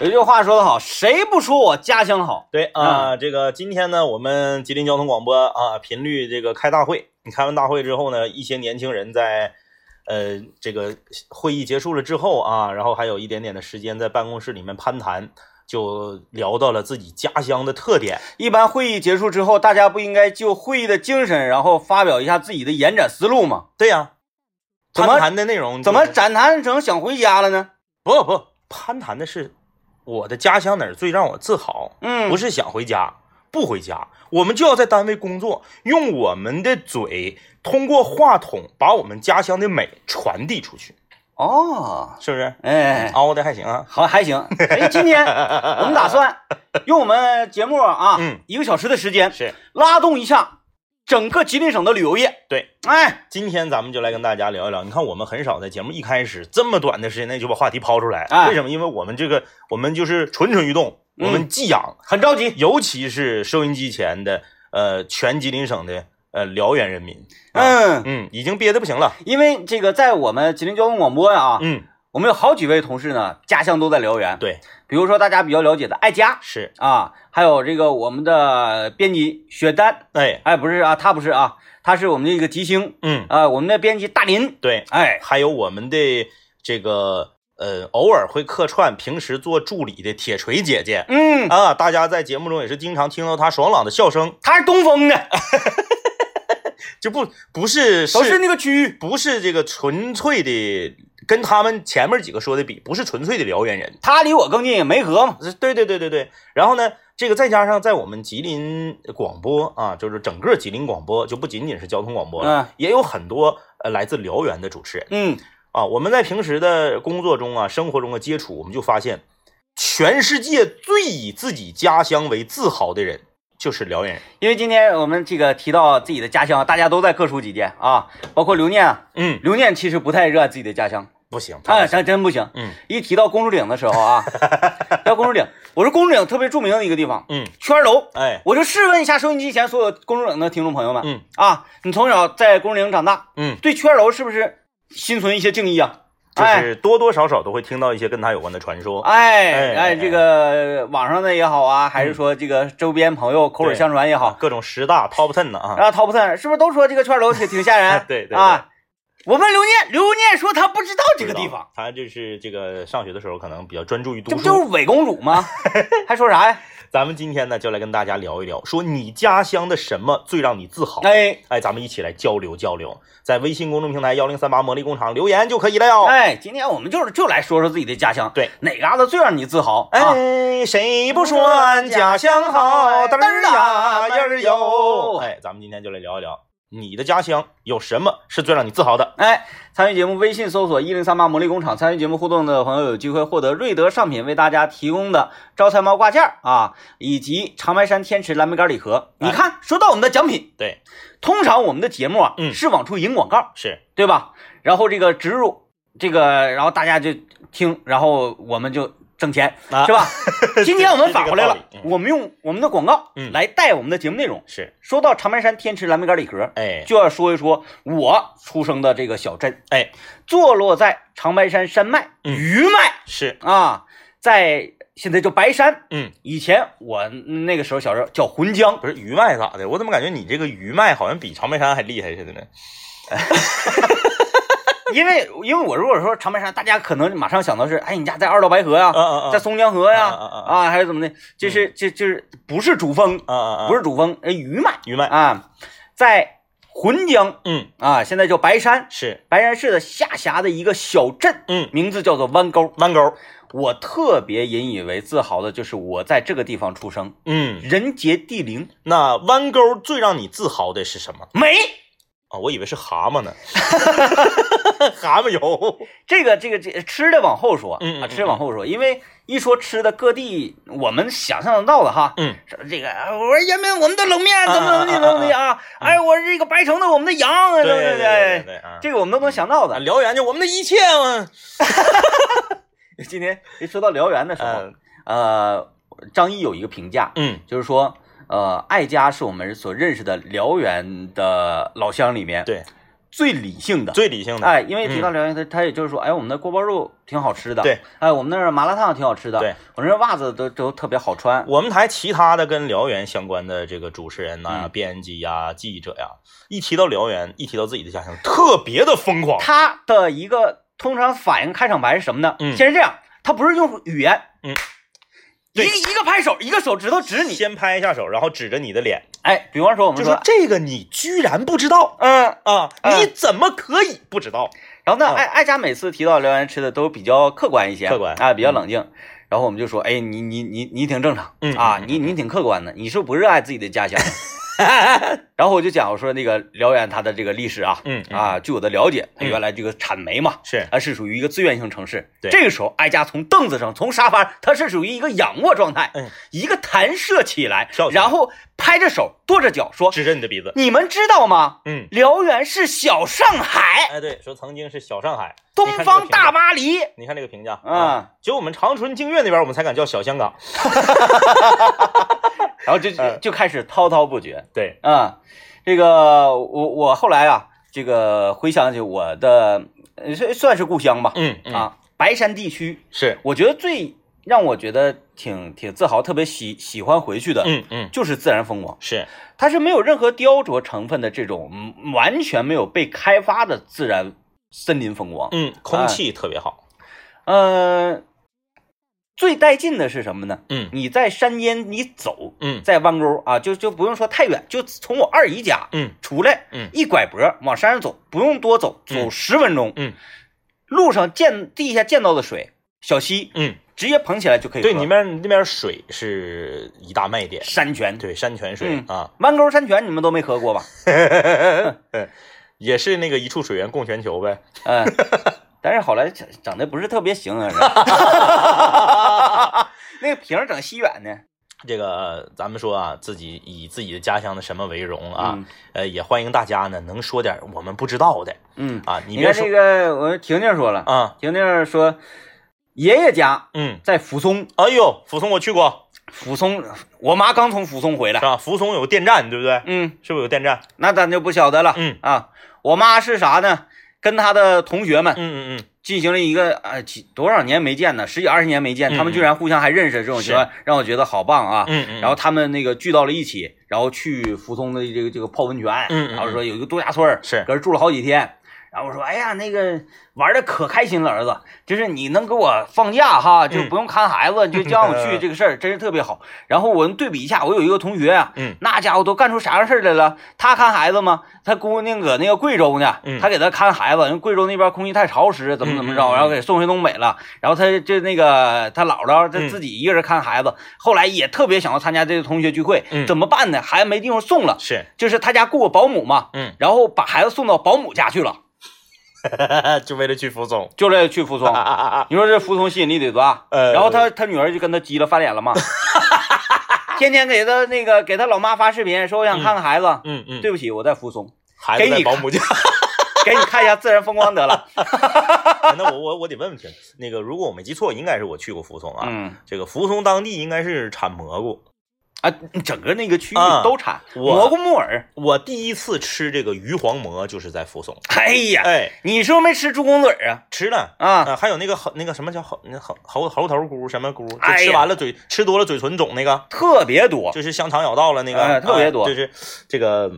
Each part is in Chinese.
有句话说得好，谁不说我家乡好？对啊，这个今天呢，我们吉林交通广播啊频率这个开大会，你开完大会之后呢，一些年轻人在呃这个会议结束了之后啊，然后还有一点点的时间在办公室里面攀谈，就聊到了自己家乡的特点。一般会议结束之后，大家不应该就会议的精神，然后发表一下自己的延展思路吗？对呀，怎么攀谈的内容怎么展谈成想回家了呢？不不攀谈的是我的家乡哪儿最让我自豪，嗯，不是想回家，不回家，我们就要在单位工作，用我们的嘴，通过话筒把我们家乡的美传递出去，哦，是不是？哎，凹的还行啊。好还行。哎，今天我们打算用我们节目啊，嗯一个小时的时间是，拉动一下整个吉林省的旅游业。对，哎，今天咱们就来跟大家聊一聊。你看，我们很少在节目一开始这么短的时间内就把话题抛出来，哎为什么？因为我们这个我们就是蠢蠢欲动，嗯我们寄养，很着急。尤其是收音机前的呃全吉林省的呃辽源人民，啊嗯，嗯，已经憋得不行了，因为这个在我们吉林交通广播呀、啊，嗯，我们有好几位同事呢，家乡都在辽源。对，比如说大家比较了解的艾佳。是，啊，还有这个我们的编辑雪丹，哎，哎，不是啊，他不是啊，他是我们的一个吉星嗯，啊，我们的编辑大林，对，哎，还有我们的这个呃，偶尔会客串，平时做助理的铁锤姐姐嗯，啊，大家在节目中也是经常听到她爽朗的笑声，她是东风的，就不不是都是那个区域。不是这个纯粹的，跟他们前面几个说的比，不是纯粹的辽源人。他离我更近，梅河嘛。对对对对对。然后呢，这个再加上在我们吉林广播啊，就是整个吉林广播，就不仅仅是交通广播了，嗯也有很多呃来自辽源的主持人嗯，啊。我们在平时的工作中啊、生活中的接触，我们就发现，全世界最以自己家乡为自豪的人就是辽源人。因为今天我们这个提到自己的家乡，大家都在各抒己见啊，包括刘念啊，嗯，刘念其实不太热爱自己的家乡，不行，他哎，真真不行。嗯一提到公主岭的时候啊，到公主岭，我说公主岭特别著名的一个地方，嗯，圈楼。哎，我就试问一下收音机前所有公主岭的听众朋友们，嗯啊，你从小在公主岭长大，嗯，对圈楼是不是心存一些敬意啊？就哎是多多少少都会听到一些跟他有关的传说。哎哎哎，这个网上的也好啊，还是说这个周边朋友口耳相传也好，各种十大 top ten 的啊，然后 top ten 是不是都说这个圈楼挺挺吓人？对对对啊，我问刘念，刘念说他不知道这个地方，他就是这个上学的时候可能比较专注于读书这不就是。伪公主吗？还说啥呀？咱们今天呢，就来跟大家聊一聊，说你家乡的什么最让你自豪？哎哎，咱们一起来交流交流，在微信公众平台幺零三八魔力工厂留言就可以了哟。哎，今天我们就是就来说说自己的家乡，对，哪嘎达最让你自豪？啊，哎，谁不说俺家乡好？嘚儿呀呀儿哟！哎，咱们今天就来聊一聊你的家乡有什么是最让你自豪的？哎，参与节目微信搜索一零三八魔力工厂，参与节目互动的朋友有机会获得瑞德上品为大家提供的招财猫挂件啊，以及长白山天池蓝莓干礼盒。你看，说到我们的奖品，对，通常我们的节目啊，嗯是往出引广告，是对吧？然后这个植入这个，然后大家就听，然后我们就挣钱，啊是吧？今天我们反过来了我们用我们的广告嗯来带我们的节目内容。是，说到长白山天池蓝莓干礼盒，哎就要说一说我出生的这个小镇，哎坐落在长白山山脉嗯余脉是，啊，在现在叫白山，嗯，以前我那个时候小时候叫浑江，不是余脉咋的？我怎么感觉你这个余脉好像比长白山还厉害似的呢？因为因为我如果说长白山，大家可能马上想到是，哎，你家在二道白河呀、在松江河呀，啊还是怎么的？就是就就是不是主峰，啊！不是主峰，哎，余脉余脉，啊，在浑江嗯，啊，现在叫白山，是，白山市的下辖的一个小镇，嗯，名字叫做弯沟。弯沟，我特别引以为自豪的就是我在这个地方出生，嗯，人杰地灵，那弯沟最让你自豪的是什么美。啊？我以为是蛤蟆呢，蛤蟆油，这个这个这吃的往后说，啊，嗯嗯嗯吃的往后说，因为一说吃的，各地我们想象得到的哈，嗯，说这个啊我说延边我们的冷面啊怎么怎么地怎么地啊，哎，我这个白城的我们的羊，对对不对这个我们都能想到啊的。辽源就我们的一切嘛，今天一说到辽源的时候，嗯。呃，张毅有一个评价，嗯。就是说，呃，爱家是我们所认识的辽源的老乡里面对，最理性的。最理性的。哎，因为提到辽源，他他也就是说，哎，我们的锅包肉挺好吃的，对，哎，我们那儿麻辣烫挺好吃的，对，我那袜子都都特别好穿。我们台其他的跟辽源相关的这个主持人呐、嗯编辑呀、记者呀，一提到辽源，一提到自己的家乡，特别的疯狂。他的一个通常反应开场白是什么呢？嗯先是这样，他不是用语言，嗯，一个一个拍手，一个手指头指你，先拍一下手，然后指着你的脸，哎，比方说我们说就说，这个你居然不知道。嗯，啊？嗯。你怎么可以？不知道？然后呢，嗯。艾艾佳每次提到辽源吃的都比较客观一些，客观。啊，比较冷静。然后我们就说，哎，你你你你挺正常，啊，嗯。啊你你挺客观的，你是不是不热爱自己的家乡？然后我就讲，我说那个辽源它的这个历史啊，嗯嗯。啊，据我的了解，它嗯原来这个产煤嘛，是。它是属于一个资源性城市。对。这个时候哀家从凳子上，从沙发，它是属于一个仰卧状态，嗯，一个弹射起来，跳起来。然后拍着手，跺着脚说指着你的鼻子：“。你们知道吗？嗯，辽源是小上海，哎，对，说曾经是小上海，东方大。巴黎。”你看这个评价嗯，就我们长春净月那边，我们才敢叫小香港。然后就嗯就开始滔滔不绝。对，啊、这个我我后来啊，这个回想起我的呃算算是故乡吧，嗯嗯，啊，白山地区，是，我觉得最让我觉得挺挺自豪、特别喜喜欢回去的，嗯嗯。就是自然风光，是，它是没有任何雕琢成分的这种嗯完全没有被开发的自然森林风光。嗯，空气特别好。呃，最带劲的是什么呢？嗯你在山间你走，嗯在弯沟啊，就就不用说太远，就从我二姨家嗯出来，嗯一拐脖往山上走，不用多走，走嗯十分钟，嗯，路上见地下见到的水，小溪嗯，直接捧起来就可以喝。对，你们那边水是一大卖点。山泉，对，山泉水嗯啊，弯沟山泉你们都没喝过吧？也是那个一处水源供全球呗。嗯，但是后来整整的不是特别行啊，是 那个瓶儿整西远呢。这个咱们说啊，自己以自己的家乡的什么为荣啊？嗯呃，也欢迎大家呢能说点我们不知道的嗯，啊。你别这个，我婷婷说了，啊，婷婷说爷爷家嗯，在抚松，哎呦，抚松我去过，抚松，我妈刚从抚松回来。是吧？扶松有电站，对不对？嗯，是不是有电站？那咱就不晓得了。嗯啊，我妈是啥呢？跟她的同学们嗯嗯嗯，进行了一个呃几多少年没见呢？十几二十年没见，嗯他们居然互相还认识，这种情况让我觉得好棒啊！嗯嗯，然后他们那个聚到了一起，然后去福通的这个这个泡温泉，嗯嗯然后说有一个度假村儿是搁这住了好几天。然后我说，哎呀，那个玩的可开心了，儿子，就是你能给我放假哈，就嗯不用看孩子，就叫我去这个事儿，真是特别好。然后我们对比一下，我有一个同学啊，嗯那家伙都干出啥样事儿来了？他看孩子吗？他姑娘搁那个贵州呢，嗯他给他看孩子，因为贵州那边空气太潮湿，怎么怎么着，然后给送回东北了。然后他就那个他姥姥他嗯自己一个人看孩子，后来也特别想要参加这个同学聚会，嗯怎么办呢？孩子没地方送了，是，就是他家雇个保姆嘛，嗯，然后把孩子送到保姆家去了，就为了去服从。就为了去扶松。啊啊啊！你说这服从吸引力得多大？呃然后他他女儿就跟他急了，翻脸了嘛，天天给他那个给他老妈发视频，说我想看看孩子。嗯嗯，对不起，我在服从，孩子给你在保姆家。给你看一下自然风光得了。哎那我我我得问问听，那个如果我没记错，应该是我去过服从啊。嗯这个扶松当地应该是产蘑菇。啊，整个那个区域啊都产我蘑菇木耳。我第一次吃这个鱼黄蘑就是在扶松。哎呀，哎，你是不是没吃猪公嘴儿啊？吃了啊，啊，还有那个猴那个什么叫猴那猴猴猴头菇什么菇，就哎吃完了嘴吃多了嘴唇肿那个，特别多。就是香肠咬到了那个，哎特别多哎就是这个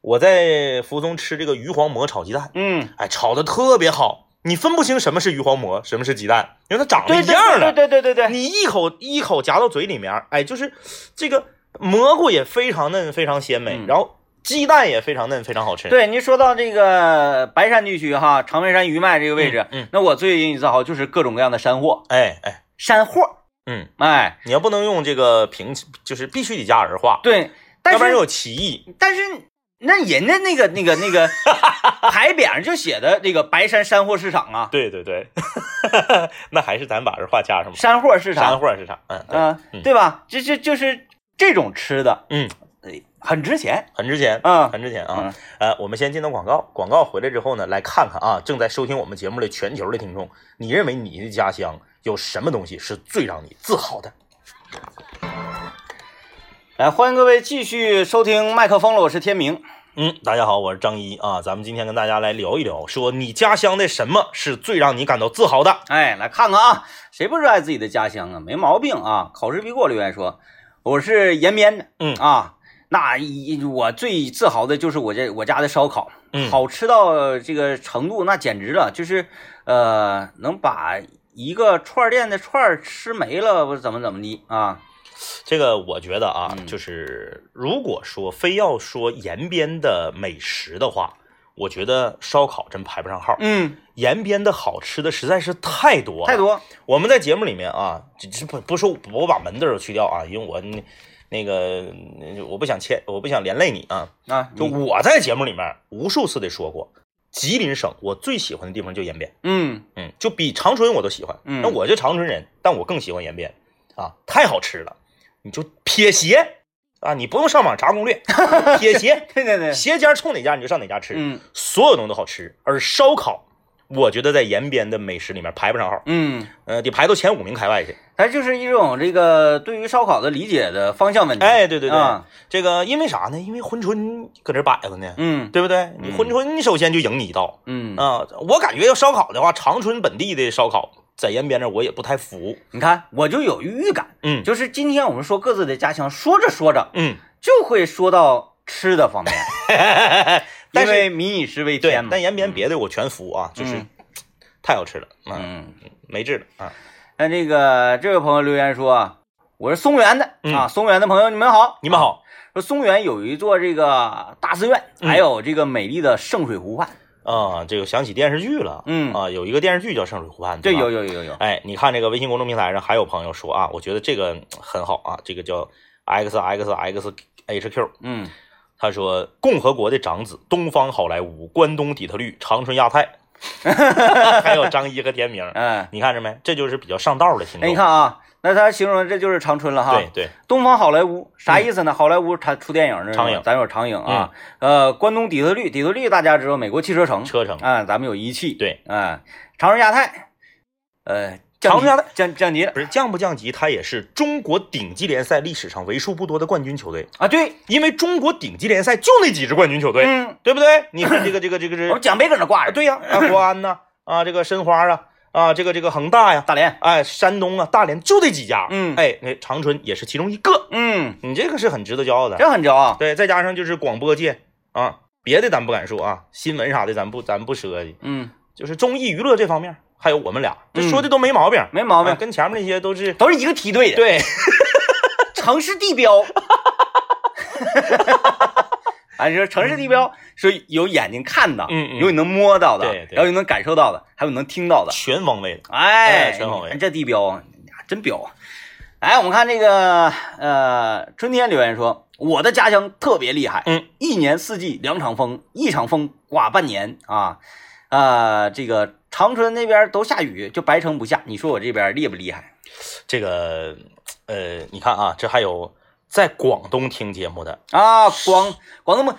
我在扶松吃这个鱼黄蘑炒鸡蛋，嗯，哎，炒的特别好，你分不清什么是鱼黄馍，什么是鸡蛋，因为它长得一样的。对对对对对。你一口一口夹到嘴里面，哎，就是这个蘑菇也非常嫩，非常鲜美，嗯然后鸡蛋也非常嫩，非常好吃。，对，您说到这个白山地区哈，长白山余脉这个位置，嗯嗯那我最引以自豪就是各种各样的山货，哎哎，山货，嗯，哎，你要不能用这个平，就是必须得加儿化，对，但是要不然有歧义。但是那人家那个那个那个 牌匾上就写的这个白山山货市场啊，对对对，那还是咱把这话加上吧。山货市场。山，货市场，嗯，对，嗯、嗯。对吧？这这就是这种吃的，嗯，哎很值钱，很值钱，嗯。很值钱啊。呃，我们先进到广告，广告回来之后呢，来看看啊，正在收听我们节目的全球的听众，你认为你的家乡有什么东西是最让你自豪的？来，欢迎各位继续收听麦克风了，我是天明。嗯，大家好，我是张一啊，咱们今天跟大家来聊一聊，说你家乡的什么是最让你感到自豪的？哎，来看看啊，谁不热爱自己的家乡啊？没毛病啊！考试必过留言说，我是延边的，嗯啊，那一我最自豪的就是我这我家的烧烤，嗯好吃到这个程度，那简直了，就是呃，能把一个串儿店的串儿吃没了，不怎么怎么的啊？这个我觉得啊，嗯就是如果说非要说延边的美食的话，我觉得烧烤真排不上号。嗯，延边的好吃的实在是太多了，太。多，我们在节目里面啊，这这不不说我把门字儿去掉啊，因为我那那个我不想牵，我不想连累你啊。啊，就我在节目里面无数次的说过，吉林省我最喜欢的地方就延边，嗯嗯，就比长春我都喜欢。嗯那我就长春人，但我更喜欢延边啊，太好吃了。你就撇鞋啊，你不用上网查攻略，撇鞋，对对对，鞋尖冲哪家你就上哪家吃，嗯所有东西都好吃。而烧烤，我觉得在延边的美食里面排不上号，嗯，呃，得排到前五名开外去。它就是一种这个对于烧烤的理解的方向问题。哎，对对对，啊这个因为啥呢？因为珲春搁这摆着呢，嗯对不对？你嗯珲春首先就赢你一道。嗯，啊，我感觉要烧烤的话，长春本地的烧烤在延边这我也不太服。你看我就有预感，嗯就是今天我们说各自的家乡，说着说着嗯，就会说到吃的方面，但是因为民以食为天，嘛。但延边别的我全服啊，就是嗯太好吃了，啊，嗯，没治了啊。那这个这位朋友留言说啊，我是松原的嗯啊，松原的朋友你们好，你们好说松原有一座这个大寺院，嗯还有这个美丽的圣水湖畔。啊，这个想起电视剧了，嗯啊，有一个电视剧叫《圣水湖畔》，对，吧？有有有有，哎，你看这个微信公众平台上还有朋友说啊，我觉得这个很好啊，这个叫 x x x h q，嗯，他说共和国的长子，东方好莱坞，关东底特律，长春亚太，还有张一和田明，嗯，你看着没？这就是比较上道的听众。哎，你看啊，那他形容这就是长春了哈。对对，东方好莱坞啥意思呢？好莱坞它出电影呢，长影。咱有长影啊。呃，关东底特律，底特律大家知道，美国汽车城。车城。啊，咱们有一汽。对，啊，长春亚泰，呃，长春亚太。降降级。了不是降不降级，它也是中国顶级联赛历史上为数不多的冠军球队，啊。对，因为中国顶级联赛就那几支冠军球队，嗯，对不对？你看这个这个这个这，我们奖杯搁那挂啊，着。对呀，啊，国安呐，啊，这个申花啊，啊，这个这个恒大呀，大连，哎，山东啊，大连就这几家，嗯哎，那长春也是其中一个，嗯，你这个是很值得骄傲的。这很骄傲。对，再加上就是广播界啊，别的咱不敢说啊，新闻啥的咱不咱不涉及，嗯，就是综艺娱乐这方面，还有我们俩，这嗯说的都没毛病，没毛病啊，跟前面那些都是都是一个梯队的。，对，城市地标。啊，你说城市地标是有眼睛看的，嗯嗯有你能摸到的，然后有能感受到的，还有能听到的。全方位的，哎，哎全方位这地标啊，真彪啊！哎，我们看这个呃，春天留言说，我的家乡特别厉害，嗯，一年四季两场风，一场风刮半年啊。啊，这个长春那边都下雨，就白城不下。你说我这边厉不厉害？这个呃，你看啊，这还有在广东听节目的，啊，广广东们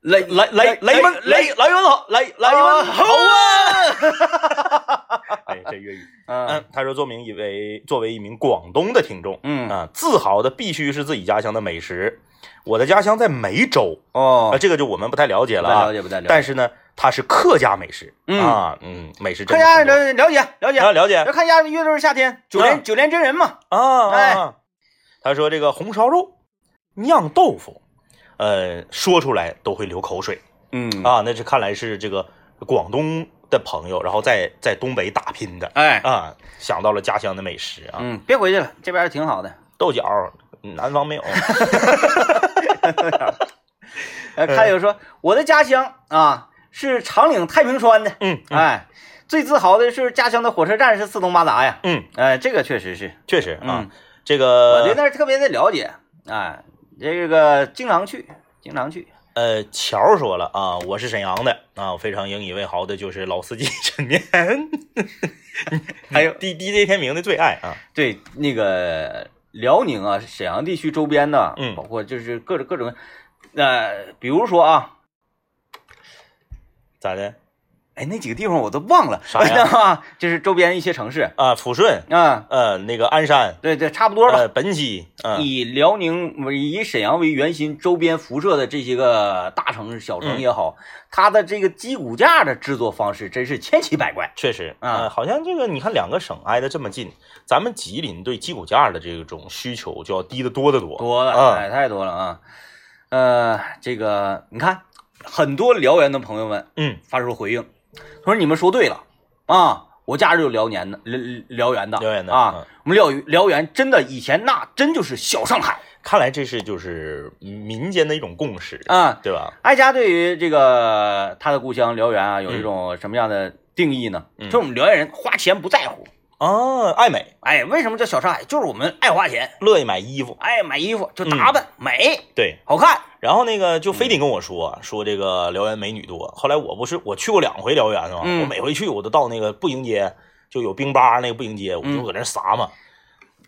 雷来来来们来来文好，来来们好啊！哎，这粤语，嗯。嗯，他说作名以为作为一名广东的听众，嗯。啊，自豪的必须是自己家乡的美食。我的家乡在梅州，啊，哦，这个就我们不太了解了啊。了。解不太了解，但是呢，它是客家美食。嗯。啊，嗯，美食真看家了了解了解，啊，了解。要看家乐队夏天九啊。连九连真人嘛。啊哎啊。他说这个红烧肉、酿豆腐，呃，说出来都会流口水嗯，啊。那是看来是这个广东的朋友，然后在在东北打拼的哎，啊，想到了家乡的美食啊，嗯，别回去了，这边挺好的。豆角，南方没有。呃，看有说我的家乡啊是长岭太平川的，嗯，嗯哎，最自豪的是家乡的火车站是四通八达呀。嗯，哎，这个确实是，确实啊嗯，这个我对那儿特别的了解，哎，这个经常去，经常去。呃，乔说了啊，我是沈阳的啊，我非常引以为豪的就是老司机陈年，还有 D D J 天明的最爱啊，对那个辽宁啊，沈阳地区周边的，嗯包括就是各种各种，呃，比如说啊，咋的？哎，那几个地方我都忘了，啥呀呀？就是周边一些城市啊，抚顺，啊，呃，那个鞍山，对对，差不多吧。呃，本溪，嗯，以辽宁为以沈阳为圆心，周边辐射的这些个大城市、小城也好，它的这个鸡骨架的制作方式真是千奇百怪。确实，啊呃好像这个你看两个省挨得这么近，咱们吉林对鸡骨架的这种需求就要低得多得多。多了，啊哎，太多了啊！呃，这个你看，很多辽源的朋友们嗯，发出回应，他说：“你们说对了啊，我家就辽年的，辽辽源的，辽源的啊，嗯我们辽辽源真的以前那真就是小上海看来这是就是民间的一种共识，啊。”对吧？哀家对于这个他的故乡辽源啊，有一种什么样的定义呢？嗯就是我们辽源人花钱不在乎，啊，爱美，哎，为什么叫小上海？就是我们爱花钱，乐意买衣服，爱买衣服就打扮、美对。好看。然后那个就非得跟我说、说这个辽源美女多。后来我不是我去过两回辽源嘛，嗯我每回去我都到那个步行街，就有冰吧那个步行街，我嗯就搁那撒嘛。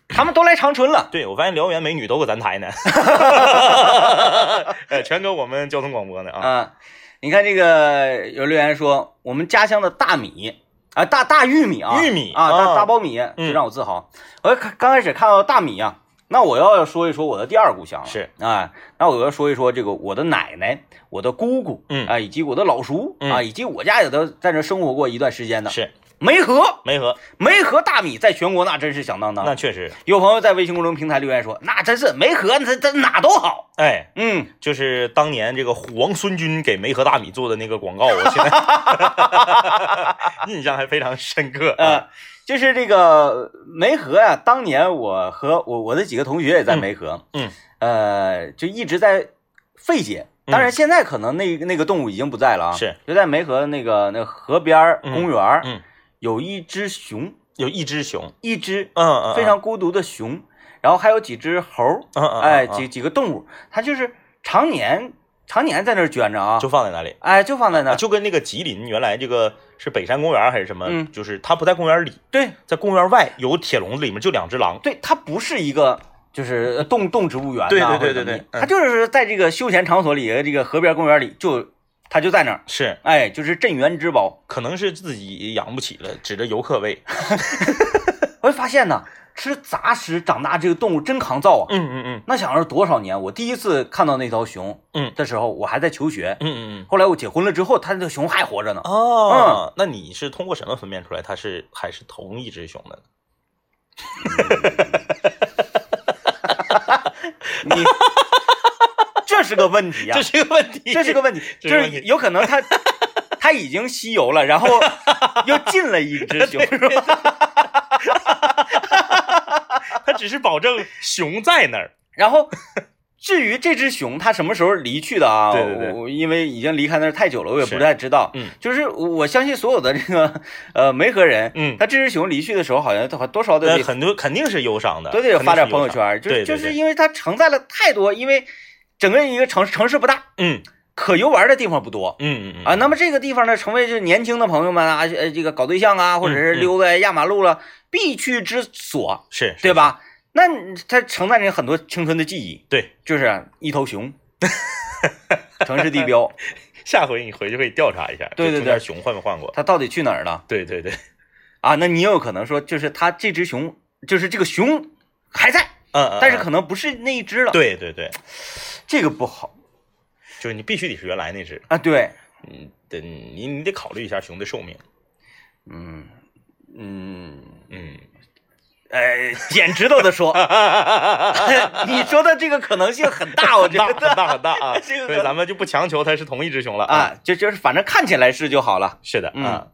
他们都来长春了，对我发现辽源美女都搁咱台呢，呃，全搁我们交通广播呢啊。啊，你看这个有留言说，我们家乡的大米啊，大大玉米啊，玉米啊，大啊大苞米，嗯就让我自豪。我刚刚开始看到大米啊，那我要说一说我的第二故乡了是啊，那我要说一说这个我的奶奶、我的姑姑，嗯啊，以及我的老叔嗯啊，以及我家也都在这生活过一段时间的是梅河，梅河，梅河大米在全国那真是响当当。那确实，有朋友在微信公众平台留言说，那真是梅河，这这哪都好。哎，嗯，就是当年这个虎王孙军给梅河大米做的那个广告，我现在 印象还非常深刻。啊呃，就是这个梅河呀、当年我和我我的几个同学也在梅河，嗯呃，就一直在费解。当然，现在可能那那个动物已经不在了啊。是，就在梅河那个那个河边公园儿，嗯，有一只熊，有一只熊，一只非常孤独的熊，然后还有几只猴哎，嗯。几几个动物，它就是常年常年在那儿圈着啊，就放在那里。哎，就放在那儿。就跟那个吉林原来这个是北山公园还是什么，嗯。就是它不在公园里，对。在公园外有铁笼子，里面就两只狼。对，它不是一个就是动动植物园呐，对对对对对嗯。它就是在这个休闲场所里，这个河边公园里，就它就在那儿，是，哎，就是镇园之宝。可能是自己养不起了，指着游客喂。我就发现呢，吃杂食长大这个动物真抗造啊！嗯嗯嗯那想着多少年？我第一次看到那条熊，嗯的时候，我还在求学。嗯嗯嗯。后来我结婚了之后，它这个熊还活着呢。哦，那你是通过什么分辨出来它是还是同一只熊的呢？你这是个问题啊！这是个问题，这是个问题，就是有可能它它 已经吸油了，然后又 进了一只熊，是吧？它 只是保证熊在那儿。然后至于这只熊它什么时候离去的啊？对对对我因为已经离开那儿太久了，我也不太知道。嗯，就是我相信所有的这个呃梅河人，嗯他这只熊离去的时候，好像多多少都很多肯定是忧伤的，都得发点朋友圈，就是，就是因为它承载了太多，因为整个一个城城市不大，嗯可游玩的地方不多。嗯嗯嗯啊，那么这个地方呢，成为就是年轻的朋友们啊，呃，这个搞对象啊，或者是溜达压马路了，必去之所，是，对？吧？那它承载着很多青春的记忆，对，就是一头熊，城市地标，下回你回去可以调查一下，对对对熊换没换过？它到底去哪儿了对对对，啊？那你也有可能说，就是它这只熊，就是这个熊还在，嗯嗯，但是嗯可能不是那一只了，，对对对，这个不好。就是你必须得是原来那只，啊，对，嗯，得你你得考虑一下熊的寿命，嗯嗯，嗯，呃，简直都的说，你说的这个可能性很大，我觉很大很得大很大啊，这个所以咱们就不强求它是同一只熊了啊，，就就是反正看起来是就好了。是的嗯。啊，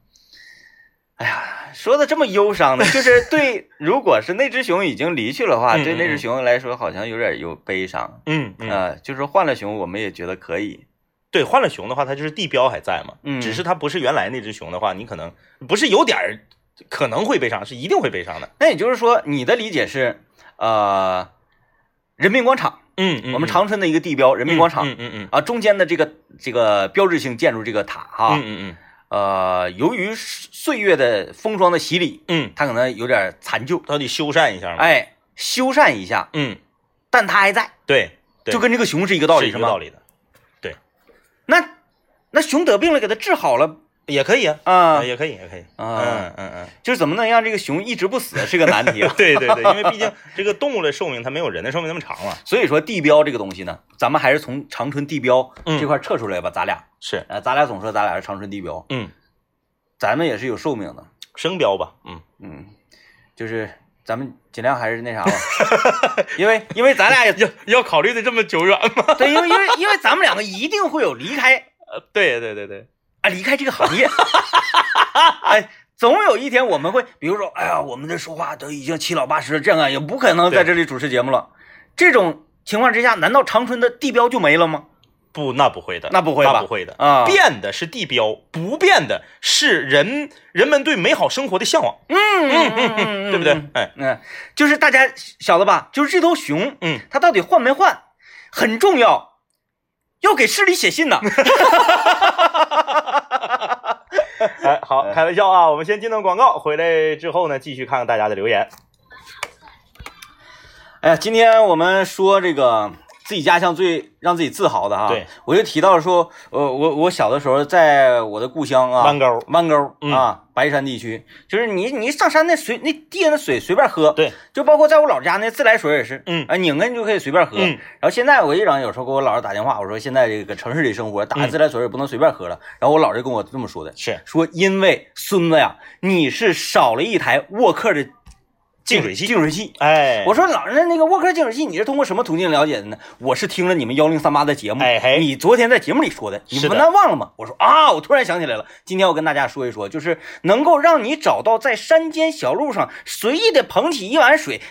哎呀，说的这么忧伤呢，就是对，如果是那只熊已经离去的话，嗯对那只嗯熊来说好像有点有悲伤。嗯就是换了熊，我们也觉得可以。对，换了熊的话，它就是地标还在嘛，嗯。只是它不是原来那只熊的话，你可能不是有点儿可能会悲伤，是一定会悲伤的，那也就是说，你的理解是，呃，人民广场，嗯嗯，我们长春的一个地标，人民广场、嗯嗯嗯啊，中间的这个这个标志性建筑这个塔哈，嗯嗯呃，由于岁月的风霜的洗礼，嗯，它可能有点残旧，它得修缮一下嘛，哎，修缮一下，嗯，但它还在，对，对就跟这个熊是一个道理，是一个道理的，对。那那熊得病了，给它治好了，也可以啊，啊也可以，也可以。啊嗯嗯嗯，就是怎么能让这个熊一直不死是个难题啊。对 对对，因为毕竟这个动物的寿命它没有人的寿命那么长嘛。所以说地标这个东西呢，咱们还是从长春地标嗯这块撤出来吧。咱俩，是，呃，咱俩总说咱俩是长春地标，嗯，咱们也是有寿命的。生标吧，嗯，嗯，就是咱们尽量还是那啥吧，因为因为咱俩也要要考虑的这么久远吗？对，因为因为因为咱们两个一定会有离开呃，对对对对，啊，离开这个行业，哎，总有一天我们会，比如说，哎呀，我们的说话都已经七老八十了，这样也不可能在这里主持节目了。这种情况之下，难道长春的地标就没了吗？不，那不会的，那不会吧那不会的啊变的是地标，不变的是人人们对美好生活的向往，嗯嗯嗯嗯，对不对？哎，嗯，就是大家晓得吧？就是这头熊，嗯，它到底换没换很重要，要给市里写信呢。哎，好，开玩笑啊！我们先进段广告，回来之后呢，继续看看大家的留言。哎呀，今天我们说这个自己家乡最让自己自豪的哈，对，我就提到说，呃，我我小的时候在我的故乡啊，弯沟弯沟嗯。啊，白山地区，就是你你上山那水那地下那水随便喝，对，就包括在我老家那自来水也是，嗯。啊，拧开你就可以随便喝。嗯。然后现在我一整有时候给我姥姥打电话，我说现在这个城市里生活，打开自来水也不能随便喝了。然后我姥就跟我这么说的，是。说因为孙子呀，你是少了一台沃克的净水器净水器。哎，我说老人那个沃克净水器，你是通过什么途径了解的呢？我是听了你们幺零三八的节目，哎嘿你昨天在节目里说的，你不难忘了吗？我说啊，我突然想起来了，今天我跟大家说一说，就是能够让你找到在山间小路上随意的捧起一碗水，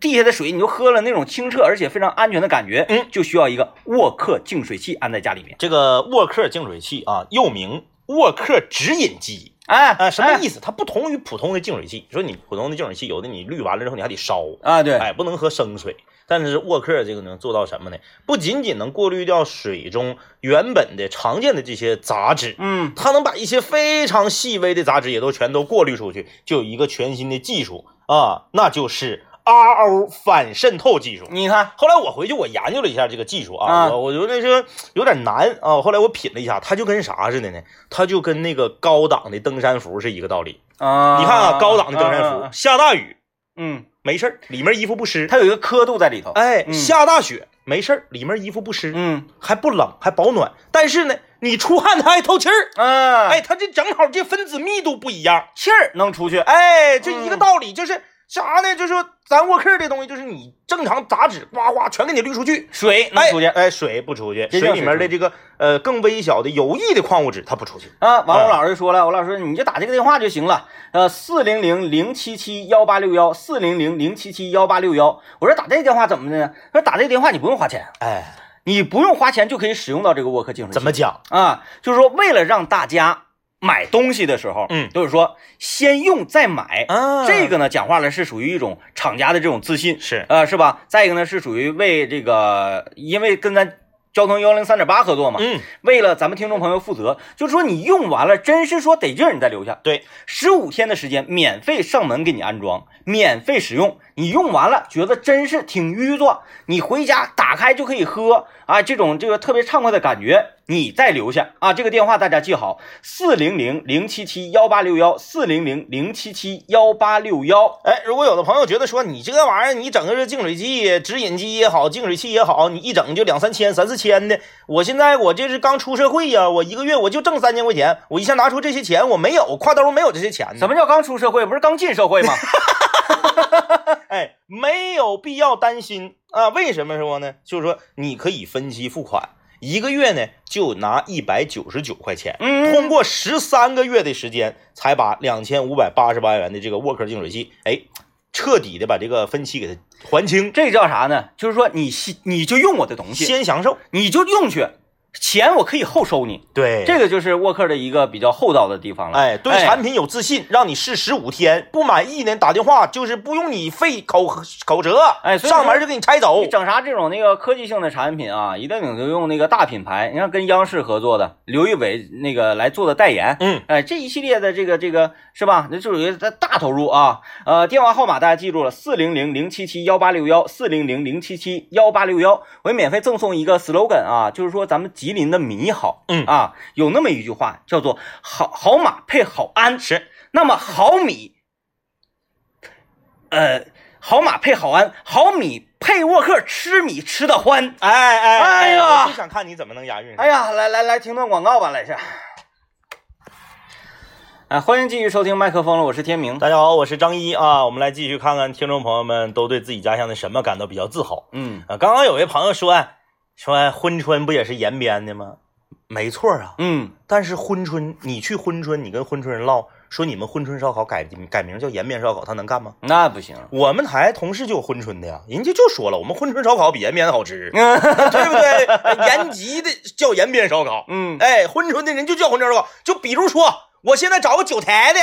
地下的水你就喝了那种清澈而且非常安全的感觉，嗯，就需要一个沃克净水器安在家里面。这个沃克净水器啊，又名沃克直饮机。哎啊，什么哎意思？它不同于普通的净水器。说你普通的净水器，有的你滤完了之后你还得烧，啊？对，哎，不能喝生水。但是沃克这个能做到什么呢？不仅仅能过滤掉水中原本的常见的这些杂质，嗯，它能把一些非常细微的杂质也都全都过滤出去，就有一个全新的技术啊，那就是 RO 反渗透技术。你看，后来我回去我研究了一下这个技术啊，啊我我觉得这个有点难啊。后来我品了一下，它就跟啥似的呢？它就跟那个高档的登山服是一个道理。啊，你看啊，高档的登山服，啊，下大雨嗯，没事儿，里面衣服不湿。它有一个刻度在里头，哎，嗯下大雪没事儿，里面衣服不湿，嗯还不冷，还保暖。但是呢，你出汗它还透气儿。啊，哎，，它这正好这分子密度不一样。气儿能出去，哎，这一个嗯道理，就是啥呢？就是说咱沃克这东西，就是你正常杂质呱呱全给你滤出去，哎水能出去。哎，水不出去，水里面的这个呃更微小的有益的矿物质它不出去。啊，完嗯我老师就说了，我老师说你就打这个电话就行了，呃，四零零零七七幺八六幺，四零零零七七幺八六幺。我说打这个电话怎么的呢？他说打这个电话你不用花钱，哎，你不用花钱就可以使用到这个沃克净水器。怎么讲？啊？就是说为了让大家买东西的时候，嗯就是说先用再买。啊这个呢，讲话呢是属于一种厂家的这种自信，是呃，是吧？再一个呢，是属于为这个，因为跟咱交通幺零三点八合作嘛，嗯，为了咱们听众朋友负责，就是说你用完了，真是说得劲儿，你再留下。对，十五天的时间，免费上门给你安装，免费使用。你用完了，觉得真是挺淤作，你回家打开就可以喝啊，这种这个特别畅快的感觉，你再留下啊。这个电话大家记好：四零零零七七幺八六幺，四零零零七七幺八六幺。哎，如果有的朋友觉得说你这玩意儿，你整个这净水器、直饮机也好，净水器也好，你一整就两三千、三四千的，我现在我这是刚出社会呀，我一个月我就挣三千块钱，我一下拿出这些钱，我没有挎兜没有这些钱呢。什么叫刚出社会？不是刚进社会吗？哎，没有必要担心啊。为什么说呢？就是说你可以分期付款，一个月呢就拿一百九十九块钱，嗯通过十三个月的时间才把两千五百八十八元的这个沃克净水器，哎，彻底的把这个分期给它还清，这叫啥呢？就是说你先你就用我的东西，先享受。你就用去，钱我可以后收你。对这个就是沃克的一个比较厚道的地方了。哎，对产品有自信，让你试十五天，不满意呢打电话，就是不用你费口口舌，哎上门就给你拆走你。整啥这种那个科技性的产品啊，一定得用那个大品牌。你看跟央视合作的刘仪伟那个来做的代言，嗯，哎，这一系列的这个这个是吧？那就属于在大投入啊。呃，电话号码大家记住了，四零零零七七幺八六幺，四零零零七七幺八六幺。我给免费赠送一个 slogan 啊，就是说咱们节吉林的米好，嗯啊，有那么一句话叫做“好好马配好鞍”，是那么好米，呃，好马配好鞍，好米配沃克吃米吃的欢。哎哎哎呀我就想看你怎么能押韵。哎呀，来来来，听段广告吧，来是。哎，欢迎继续收听麦克风了，我是天明。大家好，我是张一啊，我们来继续看看听众朋友们都对自己家乡的什么感到比较自豪嗯啊。刚刚有位朋友说说珲春不也是延边的吗？没错啊，嗯，但是珲春你去珲春，你跟珲春人唠，说你们珲春烧烤改改名叫延边烧烤，他能干吗？那不行。我们台同事就有珲春的呀，人家就说了，我们珲春烧烤比延边的好吃，对不对？延吉的叫延边烧烤，嗯，哎，珲春的人就叫珲春烧烤。就比如说，我现在找个九台的，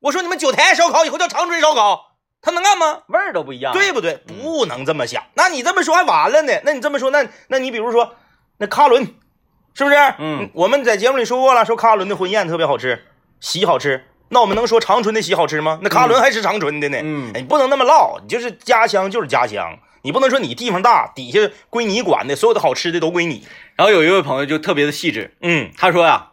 我说你们九台烧烤以后叫长春烧烤，他能干吗？味儿都不一样。对不对？不能这么想。那你这么说还完了呢？那你这么说，那那你比如说，那卡伦，是不是？嗯，我们在节目里说过了，说卡伦的婚宴特别好吃，席好吃。那我们能说长春的席好吃吗？那卡伦还是长春的呢。嗯哎你不能那么唠，你就是家乡就是家乡，你不能说你地方大，底下归你管的，所有的好吃的都归你。然后有一位朋友就特别的细致，嗯，他说呀、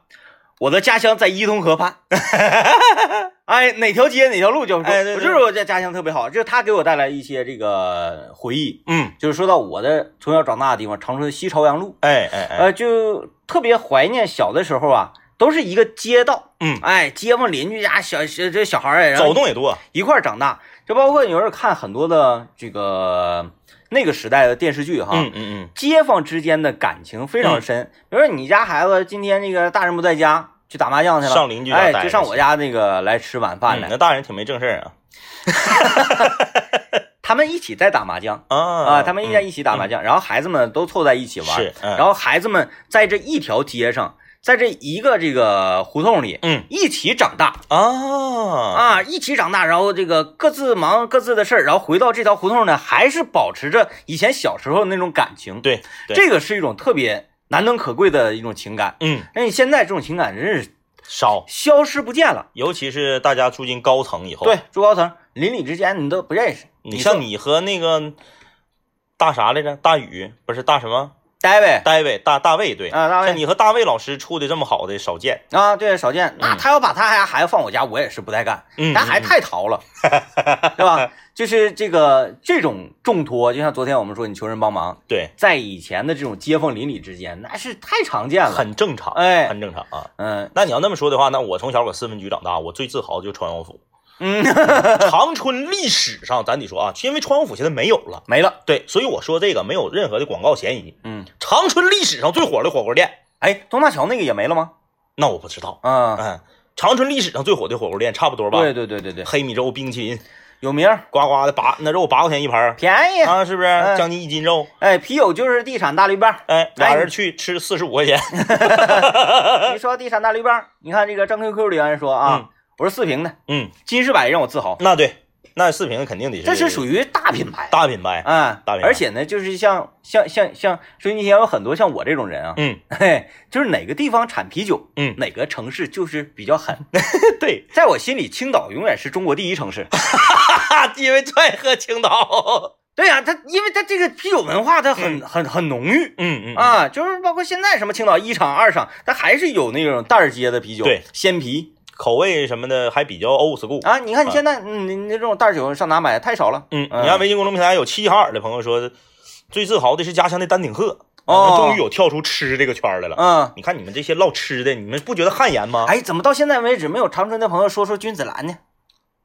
我的家乡在伊通河畔。哎，哪条街哪条路叫说？哎对对我就是我家家乡特别好，就是他给我带来一些这个回忆。嗯，就是说到我的从小长大的地方，长春西朝阳路，哎哎哎，呃，就特别怀念小的时候啊，都是一个街道，嗯，哎，街坊邻居家小小这小孩儿，走动也多。一块长大，就包括有时候看很多的这个那个时代的电视剧哈，嗯嗯嗯，街坊之间的感情非常深。比如说你家孩子今天那个大人不在家，去打麻将去了，上邻居家哎，就上我家那个来吃晚饭来，嗯那大人挺没正事儿啊。他们一起在打麻将。啊啊，他们一家一起打麻将，然后孩子们都凑在一起玩，然后孩子们在这一条街上，在这一个这个胡同里，嗯一起长大啊啊，一起长大，然后这个各自忙各自的事儿，然后回到这条胡同呢，还是保持着以前小时候那种感情，对对这个是一种特别难能可贵的一种情感。嗯那你现在这种情感真是少，消失不见了。尤其是大家住进高层以后，对，住高层，邻里之间你都不认识。你像你和那个大啥来着？大宇不是大什么？戴维大卫大大卫对啊，大卫像你和大卫老师处的这么好的少见。啊，对，少见。那嗯他要把他家孩子放我家，我也是不带干。嗯咱孩子太淘了，对吧？就是这个这种重托，就像昨天我们说你求人帮忙，对，在以前的这种街坊邻里之间，那是太常见了。很正常，哎很正常啊。嗯那你要那么说的话，那我从小搁四分局长大，我最自豪的就是川王府。嗯，长春历史上，咱得说啊，因为川王府现在没有了，没了。对，所以我说这个没有任何的广告嫌疑。嗯，长春历史上最火的火锅店，哎，东大桥那个也没了吗？那我不知道。嗯，嗯，长春历史上最火的火锅店差不多吧？对对对对对，黑米粥、冰淇淋，有名，呱呱的八那肉八块钱一盘便宜。啊，是不是？嗯将近一斤肉，哎，啤酒就是地产大绿棒。哎，俩人去吃四十五块钱。你说地产大绿棒，你看这个张 QQ 留言说啊，我是四平的，嗯，金士百让我自豪，那对，那四平肯定得是，这是属于大品牌。大品牌。啊，大品牌而且呢，就是像像像像所以你想有很多像我这种人啊，嗯嘿，就是哪个地方产啤酒，嗯，哪个城市就是比较狠。对，在我心里，青岛永远是中国第一城市。哈，因为最爱喝青岛。对呀、它因为它这个啤酒文化它很、很很浓郁。嗯嗯，啊，就是包括现在什么青岛一厂、二厂，它还是有那种袋儿接的啤酒，对，鲜啤口味什么的还比较 old school。啊。你看你现在，嗯，你你这种袋酒上哪买？太少了。嗯，嗯你看微信公众平台有齐齐哈尔的朋友说，最自豪的是家乡的丹顶鹤，哦终于有跳出吃这个圈来了。嗯，你看你们这些唠吃的，你们不觉得汗颜吗？哎，怎么到现在为止没有长春的朋友说说君子兰呢？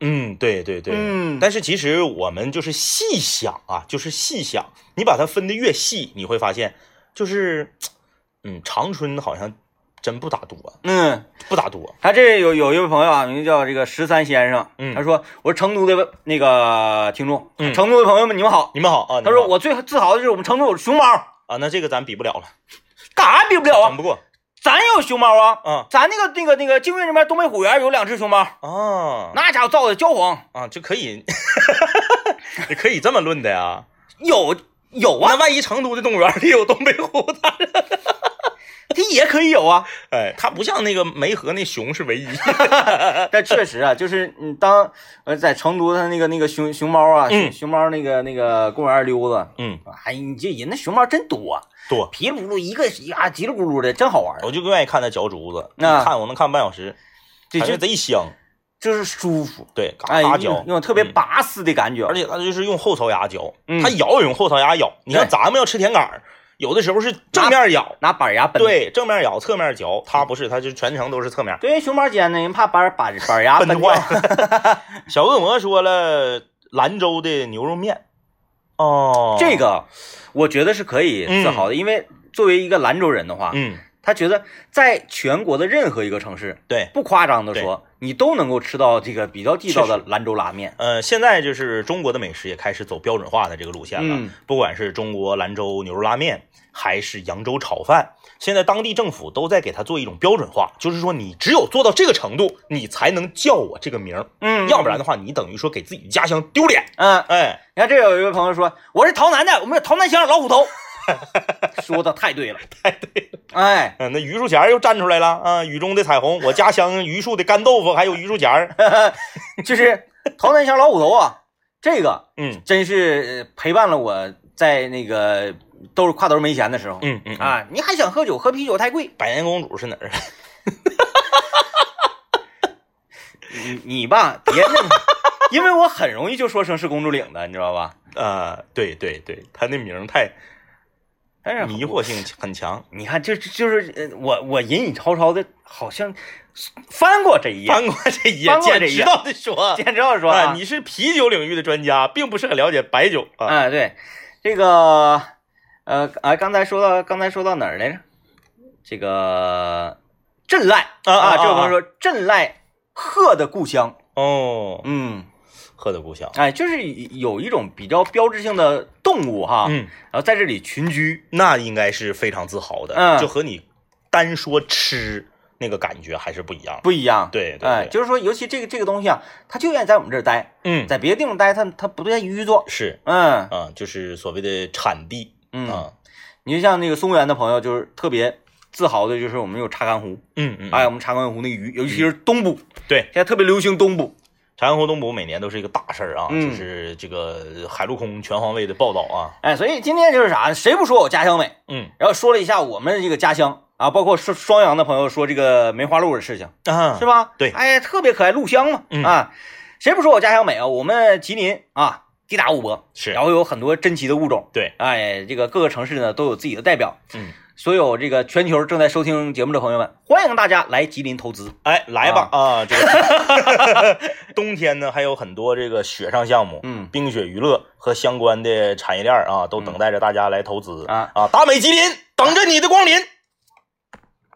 嗯，对对对，嗯但是其实我们就是细想啊，就是细想，你把它分的越细，你会发现，就是，嗯，长春好像真不咋多，嗯，不咋多。他这有有一位朋友啊，名字叫这个十三先生，嗯他说我是成都的那个听众，嗯成都的朋友们你们好。你们好啊，他说我最自豪的就是我们成都有熊猫，啊，那这个咱比不了了，干啥比不了啊？整不过咱有熊猫啊，啊咱那个那个那个静运那边东北虎园有两只熊猫，啊那家伙造的焦黄，啊，这可以，你可以这么论的呀。有有啊，那万一成都的动物园里有东北虎咋整？它也可以有啊。哎，它不像那个梅河那熊是唯一。但确实啊，就是你，当呃在成都，它那个那个熊熊猫啊，熊熊猫那个那个公园溜达，嗯，哎，你这人那熊猫真多，多。噼里咕噜一个呀，叽里咕噜的，真好玩。我就愿意看它嚼竹子，那看我能看半小时，感觉这就贼香。就是舒服，对，嘎哎，嘎嚼。用，那种特别嗯。拔丝的感觉，而且它就是用后槽牙嚼，嗯。它咬也用后槽牙咬。你看咱们要吃甜杆儿，有的时候是正面咬，拿板牙本。对，正面咬，侧面嚼，它不是，它就全程都是侧面。对，熊猫尖呢，人怕板板板牙 奔奔掉。坏。小恶魔说了，兰州的牛肉面，哦，这，个我觉得是可以自豪的，因为作为一个兰州人的话，嗯，他觉得在全国的任何一个城市，对，不夸张的说，你都能够吃到这个比较地道的兰州拉面。呃，现在就是中国的美食也开始走标准化的这个路线了，嗯不管是中国兰州牛肉拉面，还是扬州炒饭，现在当地政府都在给它做一种标准化，就是说你只有做到这个程度，你才能叫我这个名儿，嗯要不然的话，你等于说给自己家乡丢脸。嗯，哎，你看这有一位朋友说，我是洮南的，我们是洮南乡老虎头，说的太对了，太对了，哎，嗯，那榆树钱儿又站出来了啊，雨中的彩虹，我家乡榆树的干豆腐，还有榆树钱儿，就是桃南乡老虎头啊，这个嗯真是呃陪伴了我在那个都是挎兜没钱的时候。嗯嗯，啊，你还想喝酒？喝啤酒太贵。百年公主是哪儿？你你吧，别那么，因为我很容易就说成是公主岭的，你知道吧？呃，对对对，他那名儿太但是迷惑性很强。你看，就就就是呃我我隐隐绰绰的，好像翻过这一页，翻过这一页，翻过这一页简直道的说，简直要说啊，啊，你是啤酒领域的专家，并不是很了解白酒啊。啊，对，这个呃啊，刚才说到刚才说到哪儿来着？这个镇赖啊啊啊这位朋友说镇赖鹤的故乡，哦，嗯，鹤的故乡，哎，就是有一种比较标志性的动物哈，嗯，然后在这里群居，那应该是非常自豪的，嗯。就和你单说吃那个感觉还是不一样。不一样。对对哎，就是说，尤其这个这个东西啊，它就愿意在我们这儿待，嗯，在别的地方待，它它不愿意运作。是。嗯。啊，就是所谓的产地。嗯，啊，你就像那个松原的朋友，就是特别自豪的，就是我们有查干湖，嗯嗯，哎，我们查干湖那个鱼，尤其是东捕，对，现在特别流行东捕。长江湖东捕每年都是一个大事儿啊，嗯就是这个海陆空全方位的报道啊，哎，所以今天就是啥，谁不说我家乡美？嗯然后说了一下我们这个家乡啊，包括双双阳的朋友说这个梅花鹿的事情，啊是吧？对哎，特别可爱，鹿香嘛，嗯啊，谁不说我家乡美啊？我们吉林啊，地大物博，是然后有很多珍奇的物种，对，哎，这个各个城市呢都有自己的代表。嗯，所有这个全球正在收听节目的朋友们，欢迎大家来吉林投资。哎，来吧啊！这个 冬天呢，还有很多这个雪上项目，嗯冰雪娱乐和相关的产业链啊，都等待着大家来投资啊啊！大美吉林等着你的光临。